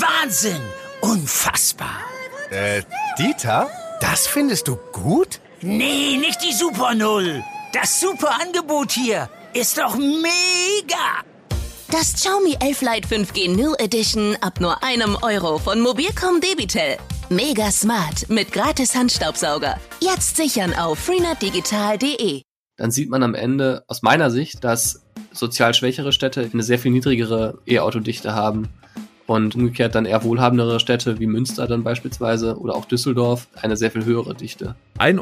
Wahnsinn! Unfassbar! Äh, Dieter? Das findest du gut? Nee, nicht die Super Null. Das super Angebot hier ist doch mega! Das Xiaomi 11 Lite 5G New Edition ab nur einem Euro von Mobilcom Debitel. Mega smart mit gratis Handstaubsauger. Jetzt sichern auf freenetdigital.de. Dann sieht man am Ende aus meiner Sicht, dass sozial schwächere Städte eine sehr viel niedrigere E-Autodichte haben und umgekehrt dann eher wohlhabendere Städte wie Münster dann beispielsweise oder auch Düsseldorf eine sehr viel höhere Dichte. 1,64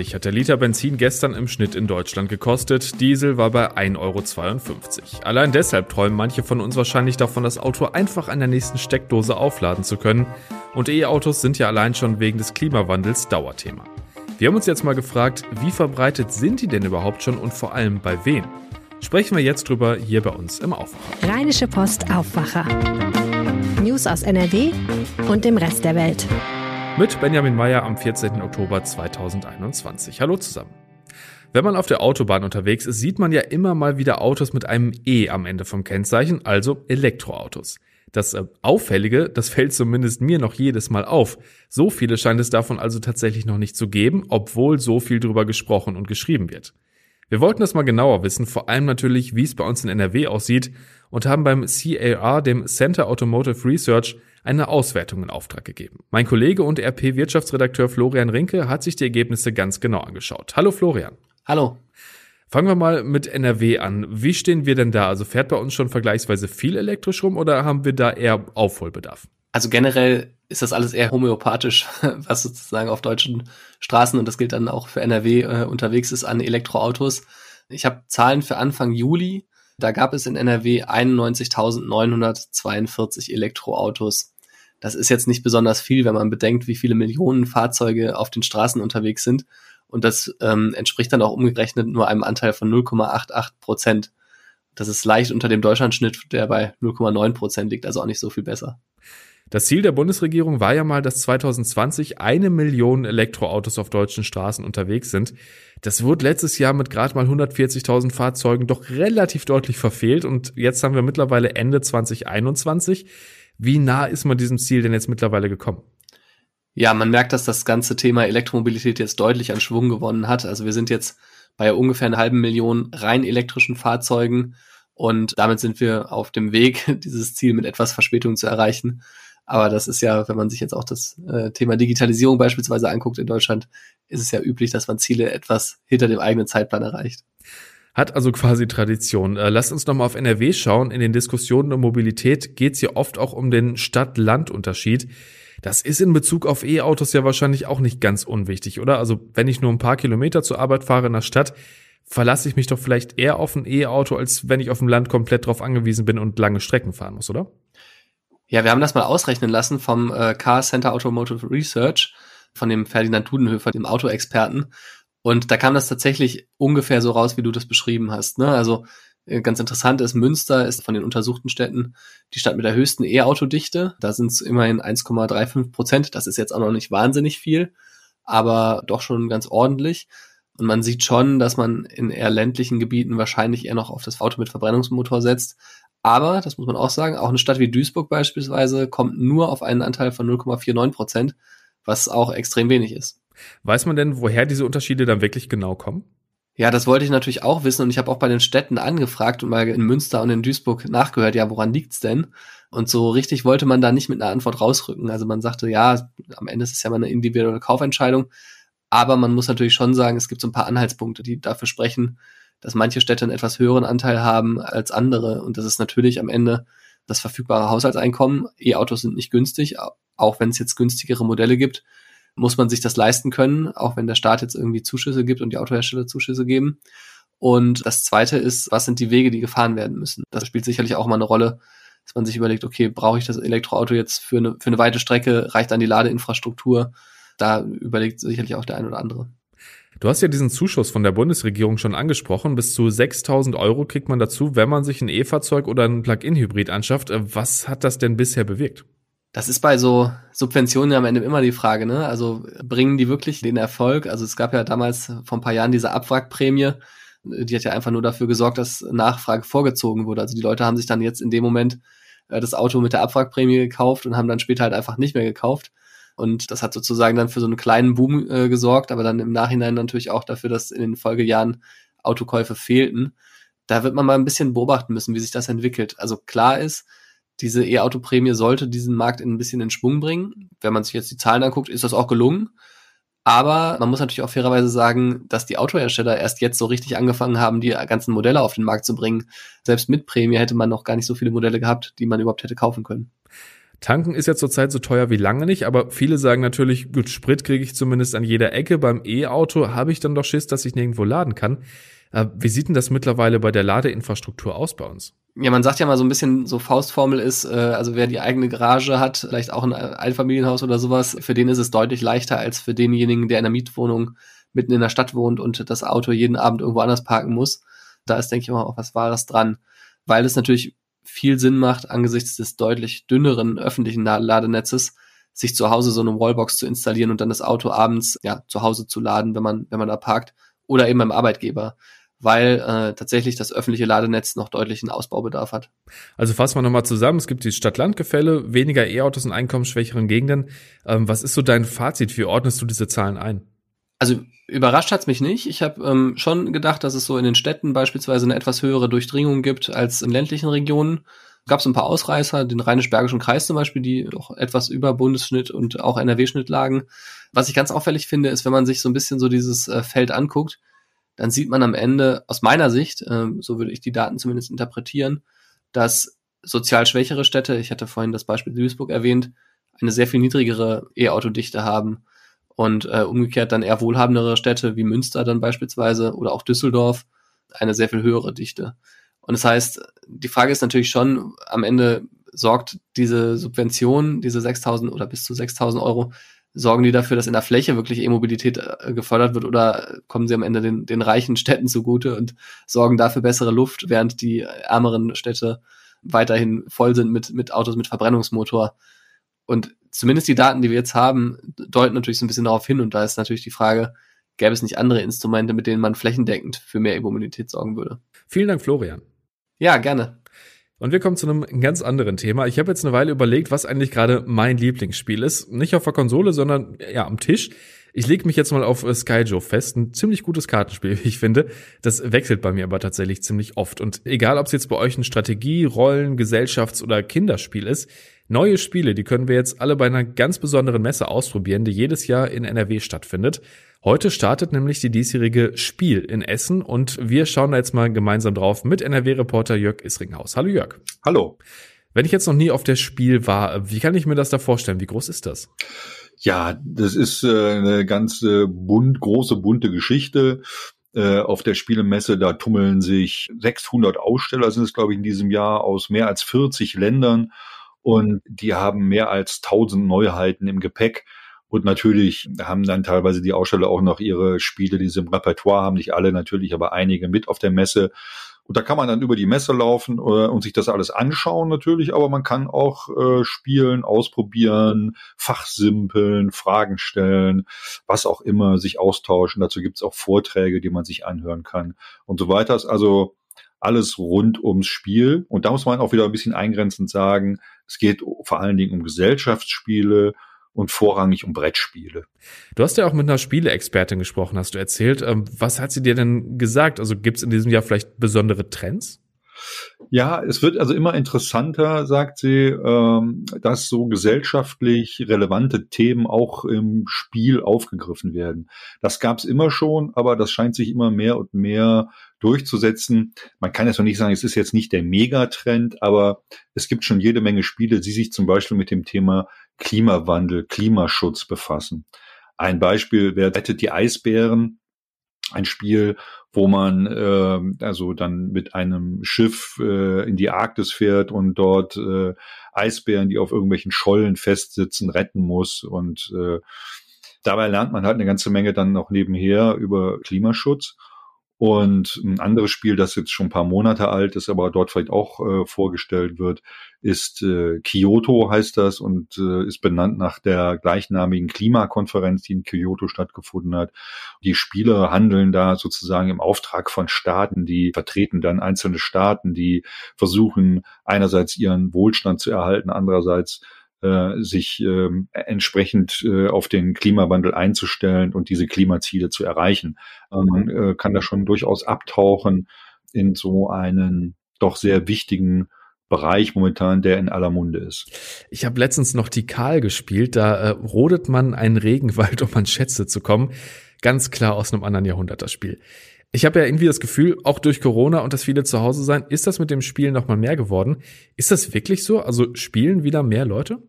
Euro hat der Liter Benzin gestern im Schnitt in Deutschland gekostet. Diesel war bei 1,52 Euro. Allein deshalb träumen manche von uns wahrscheinlich davon, das Auto einfach an der nächsten Steckdose aufladen zu können. Und E-Autos sind ja allein schon wegen des Klimawandels Dauerthema. Wir haben uns jetzt mal gefragt, wie verbreitet sind die denn überhaupt schon und vor allem bei wem? Sprechen wir jetzt drüber hier bei uns im Aufwacher. Rheinische Post Aufwacher. News aus NRW und dem Rest der Welt. Mit Benjamin Meyer am 14. Oktober 2021. Hallo zusammen. Wenn man auf der Autobahn unterwegs ist, sieht man ja immer mal wieder Autos mit einem E am Ende vom Kennzeichen, also Elektroautos. Das äh, Auffällige, das fällt zumindest mir noch jedes Mal auf. So viele scheint es davon also tatsächlich noch nicht zu geben, obwohl so viel drüber gesprochen und geschrieben wird. Wir wollten das mal genauer wissen, vor allem natürlich, wie es bei uns in NRW aussieht und haben beim CAR, dem Center Automotive Research, eine Auswertung in Auftrag gegeben. Mein Kollege und RP-Wirtschaftsredakteur Florian Rinke hat sich die Ergebnisse ganz genau angeschaut. Hallo Florian. Hallo. Fangen wir mal mit NRW an. Wie stehen wir denn da? Also fährt bei uns schon vergleichsweise viel elektrisch rum oder haben wir da eher Aufholbedarf? Also generell ist das alles eher homöopathisch, was sozusagen auf deutschen Straßen und das gilt dann auch für NRW äh, unterwegs ist an Elektroautos. Ich habe Zahlen für Anfang Juli. Da gab es in NRW 91.942 Elektroautos. Das ist jetzt nicht besonders viel, wenn man bedenkt, wie viele Millionen Fahrzeuge auf den Straßen unterwegs sind. Und das ähm, entspricht dann auch umgerechnet nur einem Anteil von 0,88 Prozent. Das ist leicht unter dem Deutschlandschnitt, der bei 0,9 Prozent liegt, also auch nicht so viel besser. Das Ziel der Bundesregierung war ja mal, dass 2020 eine Million Elektroautos auf deutschen Straßen unterwegs sind. Das wurde letztes Jahr mit gerade mal 140.000 Fahrzeugen doch relativ deutlich verfehlt und jetzt haben wir mittlerweile Ende 2021. Wie nah ist man diesem Ziel denn jetzt mittlerweile gekommen? Ja, man merkt, dass das ganze Thema Elektromobilität jetzt deutlich an Schwung gewonnen hat. Also wir sind jetzt bei ungefähr einer halben Million rein elektrischen Fahrzeugen und damit sind wir auf dem Weg, dieses Ziel mit etwas Verspätung zu erreichen. Aber das ist ja, wenn man sich jetzt auch das äh, Thema Digitalisierung beispielsweise anguckt in Deutschland, ist es ja üblich, dass man Ziele etwas hinter dem eigenen Zeitplan erreicht. Hat also quasi Tradition. Äh, lasst uns nochmal auf NRW schauen. In den Diskussionen um Mobilität geht es hier oft auch um den Stadt-Land-Unterschied. Das ist in Bezug auf E-Autos ja wahrscheinlich auch nicht ganz unwichtig, oder? Also wenn ich nur ein paar Kilometer zur Arbeit fahre in der Stadt, verlasse ich mich doch vielleicht eher auf ein E-Auto, als wenn ich auf dem Land komplett drauf angewiesen bin und lange Strecken fahren muss, oder? Ja, wir haben das mal ausrechnen lassen vom äh, Car Center Automotive Research, von dem Ferdinand Dudenhöfer, dem Autoexperten. Und da kam das tatsächlich ungefähr so raus, wie du das beschrieben hast. Ne? Also äh, ganz interessant ist, Münster ist von den untersuchten Städten die Stadt mit der höchsten E-Autodichte. Da sind es immerhin 1,35 Prozent. Das ist jetzt auch noch nicht wahnsinnig viel, aber doch schon ganz ordentlich. Und man sieht schon, dass man in eher ländlichen Gebieten wahrscheinlich eher noch auf das Auto mit Verbrennungsmotor setzt. Aber, das muss man auch sagen, auch eine Stadt wie Duisburg beispielsweise kommt nur auf einen Anteil von 0,49 Prozent, was auch extrem wenig ist. Weiß man denn, woher diese Unterschiede dann wirklich genau kommen? Ja, das wollte ich natürlich auch wissen und ich habe auch bei den Städten angefragt und mal in Münster und in Duisburg nachgehört, ja, woran liegt's denn? Und so richtig wollte man da nicht mit einer Antwort rausrücken. Also man sagte, ja, am Ende ist es ja mal eine individuelle Kaufentscheidung, aber man muss natürlich schon sagen, es gibt so ein paar Anhaltspunkte, die dafür sprechen, dass manche Städte einen etwas höheren Anteil haben als andere und das ist natürlich am Ende das verfügbare Haushaltseinkommen. E-Autos sind nicht günstig, auch wenn es jetzt günstigere Modelle gibt muss man sich das leisten können, auch wenn der Staat jetzt irgendwie Zuschüsse gibt und die Autohersteller Zuschüsse geben. Und das zweite ist, was sind die Wege, die gefahren werden müssen? Das spielt sicherlich auch mal eine Rolle, dass man sich überlegt, okay, brauche ich das Elektroauto jetzt für eine, für eine weite Strecke? Reicht dann die Ladeinfrastruktur? Da überlegt sicherlich auch der ein oder andere. Du hast ja diesen Zuschuss von der Bundesregierung schon angesprochen. Bis zu 6000 Euro kriegt man dazu, wenn man sich ein E-Fahrzeug oder ein Plug-in-Hybrid anschafft. Was hat das denn bisher bewirkt? Das ist bei so Subventionen am Ende immer die Frage, ne? Also bringen die wirklich den Erfolg? Also es gab ja damals vor ein paar Jahren diese Abwrackprämie, die hat ja einfach nur dafür gesorgt, dass Nachfrage vorgezogen wurde. Also die Leute haben sich dann jetzt in dem Moment äh, das Auto mit der Abwrackprämie gekauft und haben dann später halt einfach nicht mehr gekauft. Und das hat sozusagen dann für so einen kleinen Boom äh, gesorgt, aber dann im Nachhinein natürlich auch dafür, dass in den Folgejahren Autokäufe fehlten. Da wird man mal ein bisschen beobachten müssen, wie sich das entwickelt. Also klar ist, diese E-Auto-Prämie sollte diesen Markt ein bisschen in Schwung bringen. Wenn man sich jetzt die Zahlen anguckt, ist das auch gelungen. Aber man muss natürlich auch fairerweise sagen, dass die Autohersteller erst jetzt so richtig angefangen haben, die ganzen Modelle auf den Markt zu bringen. Selbst mit Prämie hätte man noch gar nicht so viele Modelle gehabt, die man überhaupt hätte kaufen können. Tanken ist ja zurzeit so teuer wie lange nicht, aber viele sagen natürlich, gut, Sprit kriege ich zumindest an jeder Ecke. Beim E-Auto habe ich dann doch Schiss, dass ich nirgendwo laden kann. Äh, wie sieht denn das mittlerweile bei der Ladeinfrastruktur aus bei uns? Ja, man sagt ja mal so ein bisschen, so Faustformel ist, äh, also wer die eigene Garage hat, vielleicht auch ein Einfamilienhaus oder sowas, für den ist es deutlich leichter als für denjenigen, der in einer Mietwohnung mitten in der Stadt wohnt und das Auto jeden Abend irgendwo anders parken muss. Da ist, denke ich mal, auch was Wahres dran. Weil es natürlich viel Sinn macht, angesichts des deutlich dünneren öffentlichen Ladenetzes, sich zu Hause so eine Wallbox zu installieren und dann das Auto abends ja zu Hause zu laden, wenn man wenn man da parkt oder eben beim Arbeitgeber weil äh, tatsächlich das öffentliche Ladenetz noch deutlichen Ausbaubedarf hat. Also fassen wir nochmal zusammen, es gibt die Stadt-Land-Gefälle, weniger E-Autos in einkommensschwächeren Gegenden. Ähm, was ist so dein Fazit? Wie ordnest du diese Zahlen ein? Also überrascht hat's mich nicht. Ich habe ähm, schon gedacht, dass es so in den Städten beispielsweise eine etwas höhere Durchdringung gibt als in ländlichen Regionen. Gab es ein paar Ausreißer, den Rheinisch-Bergischen Kreis zum Beispiel, die doch etwas über Bundesschnitt und auch NRW-Schnitt lagen. Was ich ganz auffällig finde, ist, wenn man sich so ein bisschen so dieses äh, Feld anguckt, dann sieht man am Ende, aus meiner Sicht, äh, so würde ich die Daten zumindest interpretieren, dass sozial schwächere Städte, ich hatte vorhin das Beispiel Duisburg erwähnt, eine sehr viel niedrigere E-Autodichte haben und äh, umgekehrt dann eher wohlhabendere Städte wie Münster dann beispielsweise oder auch Düsseldorf eine sehr viel höhere Dichte. Und das heißt, die Frage ist natürlich schon, am Ende sorgt diese Subvention, diese 6.000 oder bis zu 6.000 Euro, sorgen die dafür, dass in der Fläche wirklich E-Mobilität äh, gefördert wird oder kommen sie am Ende den, den reichen Städten zugute und sorgen dafür bessere Luft, während die ärmeren Städte weiterhin voll sind mit, mit Autos mit Verbrennungsmotor. Und zumindest die Daten, die wir jetzt haben, deuten natürlich so ein bisschen darauf hin und da ist natürlich die Frage, gäbe es nicht andere Instrumente, mit denen man flächendeckend für mehr E-Mobilität sorgen würde? Vielen Dank, Florian. Ja, gerne. Und wir kommen zu einem ganz anderen Thema. Ich habe jetzt eine Weile überlegt, was eigentlich gerade mein Lieblingsspiel ist. Nicht auf der Konsole, sondern ja am Tisch. Ich lege mich jetzt mal auf äh, Skyjo fest. Ein ziemlich gutes Kartenspiel, wie ich finde. Das wechselt bei mir aber tatsächlich ziemlich oft. Und egal, ob es jetzt bei euch ein Strategie, Rollen, Gesellschafts- oder Kinderspiel ist, neue Spiele, die können wir jetzt alle bei einer ganz besonderen Messe ausprobieren, die jedes Jahr in NRW stattfindet. Heute startet nämlich die diesjährige Spiel in Essen und wir schauen da jetzt mal gemeinsam drauf mit NRW-Reporter Jörg Isringhaus. Hallo Jörg. Hallo. Wenn ich jetzt noch nie auf der Spiel war, wie kann ich mir das da vorstellen? Wie groß ist das? Ja, das ist äh, eine ganz äh, bunt, große, bunte Geschichte. Äh, auf der Spielemesse, da tummeln sich 600 Aussteller, sind es glaube ich in diesem Jahr, aus mehr als 40 Ländern. Und die haben mehr als 1000 Neuheiten im Gepäck. Und natürlich haben dann teilweise die Aussteller auch noch ihre Spiele, die sie im Repertoire haben, nicht alle natürlich, aber einige mit auf der Messe. Und da kann man dann über die Messe laufen äh, und sich das alles anschauen natürlich, aber man kann auch äh, spielen, ausprobieren, fachsimpeln, Fragen stellen, was auch immer, sich austauschen. Dazu gibt's auch Vorträge, die man sich anhören kann und so weiter. Ist also alles rund ums Spiel. Und da muss man auch wieder ein bisschen eingrenzend sagen, es geht vor allen Dingen um Gesellschaftsspiele, und vorrangig um Brettspiele. Du hast ja auch mit einer Spieleexpertin gesprochen, hast du erzählt. Ähm, was hat sie dir denn gesagt? Also gibt es in diesem Jahr vielleicht besondere Trends? Ja, es wird also immer interessanter, sagt sie, ähm, dass so gesellschaftlich relevante Themen auch im Spiel aufgegriffen werden. Das gab es immer schon, aber das scheint sich immer mehr und mehr durchzusetzen. Man kann jetzt noch nicht sagen, es ist jetzt nicht der Megatrend, aber es gibt schon jede Menge Spiele, die sich zum Beispiel mit dem Thema Klimawandel, Klimaschutz befassen. Ein Beispiel wäre Rettet die Eisbären, ein Spiel, wo man äh, also dann mit einem Schiff äh, in die Arktis fährt und dort äh, Eisbären, die auf irgendwelchen Schollen festsitzen, retten muss. Und äh, dabei lernt man halt eine ganze Menge dann noch nebenher über Klimaschutz. Und ein anderes Spiel, das jetzt schon ein paar Monate alt ist, aber dort vielleicht auch äh, vorgestellt wird, ist äh, Kyoto heißt das und äh, ist benannt nach der gleichnamigen Klimakonferenz, die in Kyoto stattgefunden hat. Die Spiele handeln da sozusagen im Auftrag von Staaten, die vertreten dann einzelne Staaten, die versuchen einerseits ihren Wohlstand zu erhalten, andererseits äh, sich äh, entsprechend äh, auf den Klimawandel einzustellen und diese Klimaziele zu erreichen. Man äh, kann da schon durchaus abtauchen in so einen doch sehr wichtigen Bereich momentan, der in aller Munde ist. Ich habe letztens noch die Karl gespielt, da äh, rodet man einen Regenwald, um an Schätze zu kommen. Ganz klar aus einem anderen Jahrhundert das Spiel. Ich habe ja irgendwie das Gefühl, auch durch Corona und das viele zu Hause sein, ist das mit dem Spielen noch mal mehr geworden. Ist das wirklich so? Also spielen wieder mehr Leute?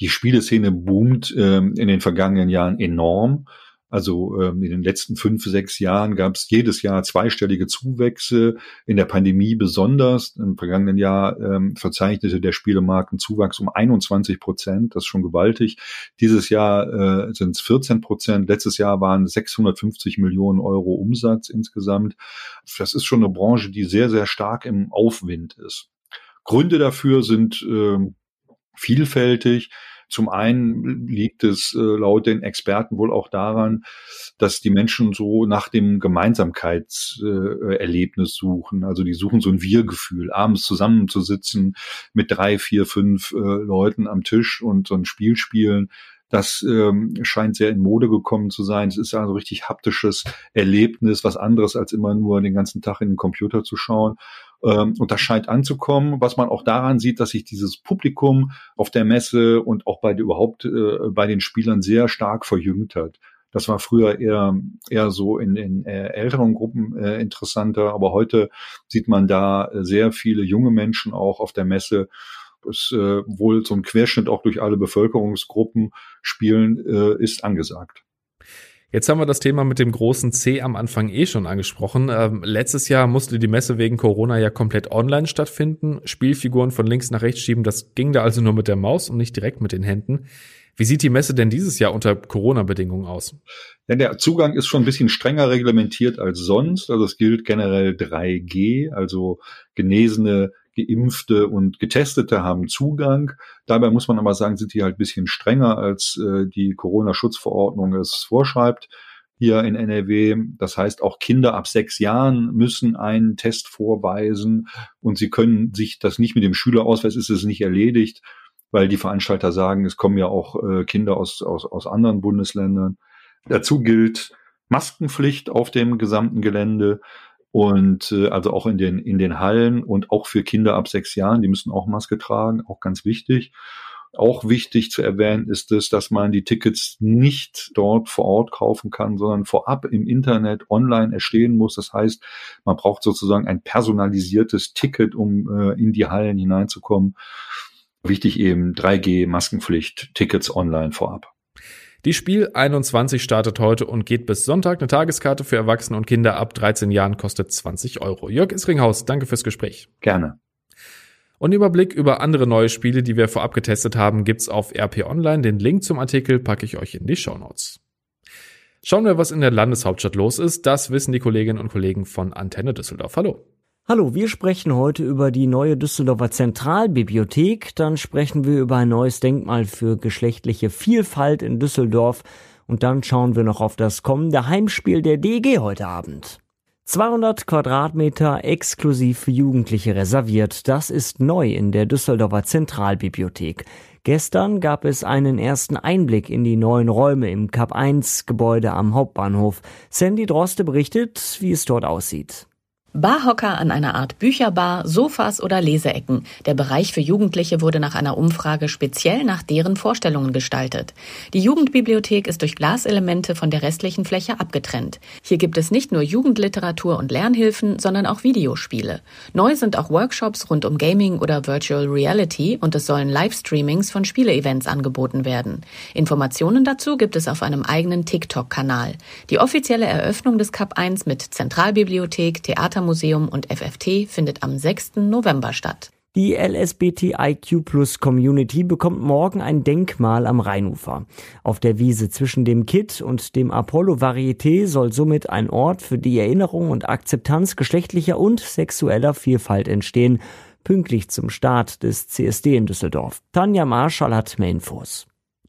Die Spieleszene boomt ähm, in den vergangenen Jahren enorm. Also ähm, in den letzten fünf, sechs Jahren gab es jedes Jahr zweistellige Zuwächse, in der Pandemie besonders. Im vergangenen Jahr ähm, verzeichnete der Spielemarkt einen Zuwachs um 21 Prozent, das ist schon gewaltig. Dieses Jahr äh, sind es 14 Prozent, letztes Jahr waren 650 Millionen Euro Umsatz insgesamt. Das ist schon eine Branche, die sehr, sehr stark im Aufwind ist. Gründe dafür sind äh, vielfältig. Zum einen liegt es äh, laut den Experten wohl auch daran, dass die Menschen so nach dem Gemeinsamkeitserlebnis äh, suchen. Also die suchen so ein Wir-Gefühl, abends zusammenzusitzen mit drei, vier, fünf äh, Leuten am Tisch und so ein Spiel spielen. Das ähm, scheint sehr in Mode gekommen zu sein. Es ist also richtig haptisches Erlebnis, was anderes als immer nur den ganzen Tag in den Computer zu schauen. Ähm, und das scheint anzukommen, was man auch daran sieht, dass sich dieses Publikum auf der Messe und auch bei überhaupt äh, bei den Spielern sehr stark verjüngt hat. Das war früher eher, eher so in, in äh, älteren Gruppen äh, interessanter, aber heute sieht man da sehr viele junge Menschen auch auf der Messe. Es äh, wohl so ein Querschnitt auch durch alle Bevölkerungsgruppen spielen äh, ist angesagt. Jetzt haben wir das Thema mit dem großen C am Anfang eh schon angesprochen. Ähm, letztes Jahr musste die Messe wegen Corona ja komplett online stattfinden. Spielfiguren von links nach rechts schieben, das ging da also nur mit der Maus und nicht direkt mit den Händen. Wie sieht die Messe denn dieses Jahr unter Corona-Bedingungen aus? Ja, der Zugang ist schon ein bisschen strenger reglementiert als sonst. Also es gilt generell 3G, also Genesene Geimpfte und Getestete haben Zugang. Dabei muss man aber sagen, sind die halt bisschen strenger, als äh, die Corona-Schutzverordnung es vorschreibt hier in NRW. Das heißt, auch Kinder ab sechs Jahren müssen einen Test vorweisen und sie können sich das nicht mit dem Schülerausweis ist es nicht erledigt, weil die Veranstalter sagen, es kommen ja auch äh, Kinder aus, aus, aus anderen Bundesländern. Dazu gilt Maskenpflicht auf dem gesamten Gelände und äh, also auch in den in den Hallen und auch für Kinder ab sechs Jahren, die müssen auch Maske tragen, auch ganz wichtig. Auch wichtig zu erwähnen ist es, dass man die Tickets nicht dort vor Ort kaufen kann, sondern vorab im Internet online erstehen muss. Das heißt, man braucht sozusagen ein personalisiertes Ticket, um äh, in die Hallen hineinzukommen. Wichtig eben 3G Maskenpflicht, Tickets online vorab. Die Spiel 21 startet heute und geht bis Sonntag. Eine Tageskarte für Erwachsene und Kinder ab 13 Jahren kostet 20 Euro. Jörg Isringhaus, danke fürs Gespräch. Gerne. Und Überblick über andere neue Spiele, die wir vorab getestet haben, gibt's auf RP Online. Den Link zum Artikel packe ich euch in die Show Notes. Schauen wir, was in der Landeshauptstadt los ist. Das wissen die Kolleginnen und Kollegen von Antenne Düsseldorf. Hallo. Hallo, wir sprechen heute über die neue Düsseldorfer Zentralbibliothek, dann sprechen wir über ein neues Denkmal für geschlechtliche Vielfalt in Düsseldorf und dann schauen wir noch auf das kommende Heimspiel der DG heute Abend. 200 Quadratmeter exklusiv für Jugendliche reserviert, das ist neu in der Düsseldorfer Zentralbibliothek. Gestern gab es einen ersten Einblick in die neuen Räume im Kap 1 Gebäude am Hauptbahnhof. Sandy Droste berichtet, wie es dort aussieht. Barhocker an einer Art Bücherbar, Sofas oder Leseecken. Der Bereich für Jugendliche wurde nach einer Umfrage speziell nach deren Vorstellungen gestaltet. Die Jugendbibliothek ist durch Glaselemente von der restlichen Fläche abgetrennt. Hier gibt es nicht nur Jugendliteratur und Lernhilfen, sondern auch Videospiele. Neu sind auch Workshops rund um Gaming oder Virtual Reality und es sollen Livestreamings von Spieleevents angeboten werden. Informationen dazu gibt es auf einem eigenen TikTok-Kanal. Die offizielle Eröffnung des Cup 1 mit Zentralbibliothek, Theater Museum und FFT findet am 6. November statt. Die LSBTIQ Plus Community bekommt morgen ein Denkmal am Rheinufer. Auf der Wiese zwischen dem KIT und dem Apollo Varieté soll somit ein Ort für die Erinnerung und Akzeptanz geschlechtlicher und sexueller Vielfalt entstehen, pünktlich zum Start des CSD in Düsseldorf. Tanja Marschall hat mehr Infos.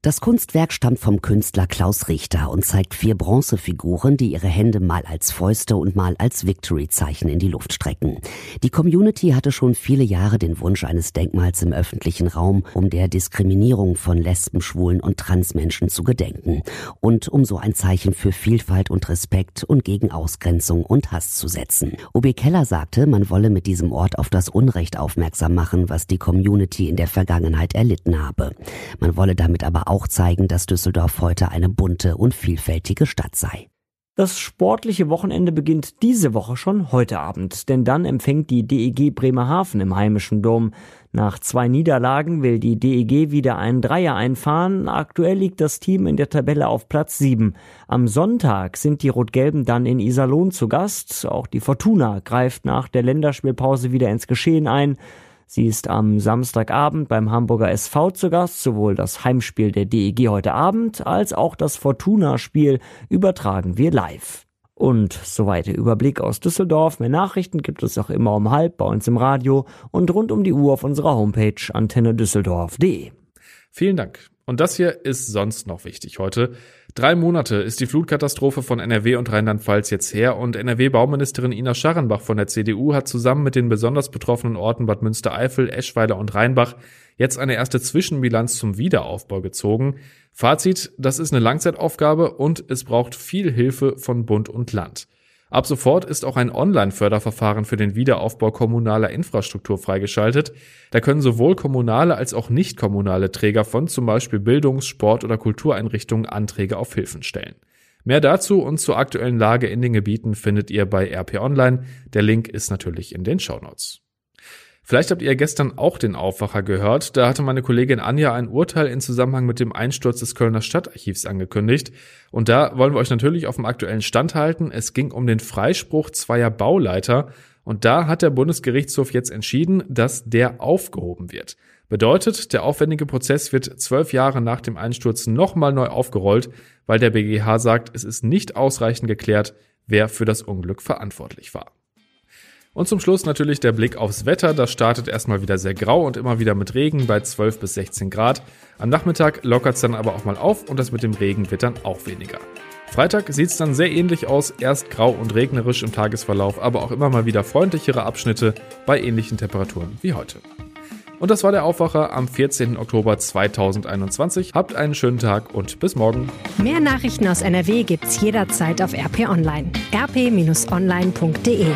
Das Kunstwerk stammt vom Künstler Klaus Richter und zeigt vier Bronzefiguren, die ihre Hände mal als Fäuste und mal als Victory-Zeichen in die Luft strecken. Die Community hatte schon viele Jahre den Wunsch eines Denkmals im öffentlichen Raum, um der Diskriminierung von Lesben, Schwulen und Transmenschen zu gedenken und um so ein Zeichen für Vielfalt und Respekt und gegen Ausgrenzung und Hass zu setzen. OB Keller sagte, man wolle mit diesem Ort auf das Unrecht aufmerksam machen, was die Community in der Vergangenheit erlitten habe. Man wolle damit aber auch zeigen, dass Düsseldorf heute eine bunte und vielfältige Stadt sei. Das sportliche Wochenende beginnt diese Woche schon heute Abend, denn dann empfängt die DEG Bremerhaven im heimischen Dom. Nach zwei Niederlagen will die DEG wieder einen Dreier einfahren. Aktuell liegt das Team in der Tabelle auf Platz 7. Am Sonntag sind die Rot-Gelben dann in Iserlohn zu Gast. Auch die Fortuna greift nach der Länderspielpause wieder ins Geschehen ein. Sie ist am Samstagabend beim Hamburger SV zu Gast. Sowohl das Heimspiel der DEG heute Abend als auch das Fortuna-Spiel übertragen wir live. Und soweit der Überblick aus Düsseldorf. Mehr Nachrichten gibt es auch immer um halb bei uns im Radio und rund um die Uhr auf unserer Homepage antennedüsseldorf.de. Vielen Dank. Und das hier ist sonst noch wichtig heute. Drei Monate ist die Flutkatastrophe von NRW und Rheinland-Pfalz jetzt her und NRW-Bauministerin Ina Scharrenbach von der CDU hat zusammen mit den besonders betroffenen Orten Bad Münstereifel, Eschweiler und Rheinbach jetzt eine erste Zwischenbilanz zum Wiederaufbau gezogen. Fazit, das ist eine Langzeitaufgabe und es braucht viel Hilfe von Bund und Land. Ab sofort ist auch ein Online-Förderverfahren für den Wiederaufbau kommunaler Infrastruktur freigeschaltet. Da können sowohl kommunale als auch nicht kommunale Träger von zum Beispiel Bildungs-, Sport- oder Kultureinrichtungen Anträge auf Hilfen stellen. Mehr dazu und zur aktuellen Lage in den Gebieten findet ihr bei RP Online. Der Link ist natürlich in den Shownotes. Vielleicht habt ihr gestern auch den Aufwacher gehört. Da hatte meine Kollegin Anja ein Urteil in Zusammenhang mit dem Einsturz des Kölner Stadtarchivs angekündigt. Und da wollen wir euch natürlich auf dem aktuellen Stand halten. Es ging um den Freispruch zweier Bauleiter. Und da hat der Bundesgerichtshof jetzt entschieden, dass der aufgehoben wird. Bedeutet, der aufwendige Prozess wird zwölf Jahre nach dem Einsturz nochmal neu aufgerollt, weil der BGH sagt, es ist nicht ausreichend geklärt, wer für das Unglück verantwortlich war. Und zum Schluss natürlich der Blick aufs Wetter. Das startet erstmal wieder sehr grau und immer wieder mit Regen bei 12 bis 16 Grad. Am Nachmittag lockert es dann aber auch mal auf und das mit dem Regen wird dann auch weniger. Freitag sieht es dann sehr ähnlich aus, erst grau und regnerisch im Tagesverlauf, aber auch immer mal wieder freundlichere Abschnitte bei ähnlichen Temperaturen wie heute. Und das war der Aufwacher am 14. Oktober 2021. Habt einen schönen Tag und bis morgen. Mehr Nachrichten aus NRW gibt's jederzeit auf RP Online. rp-online.de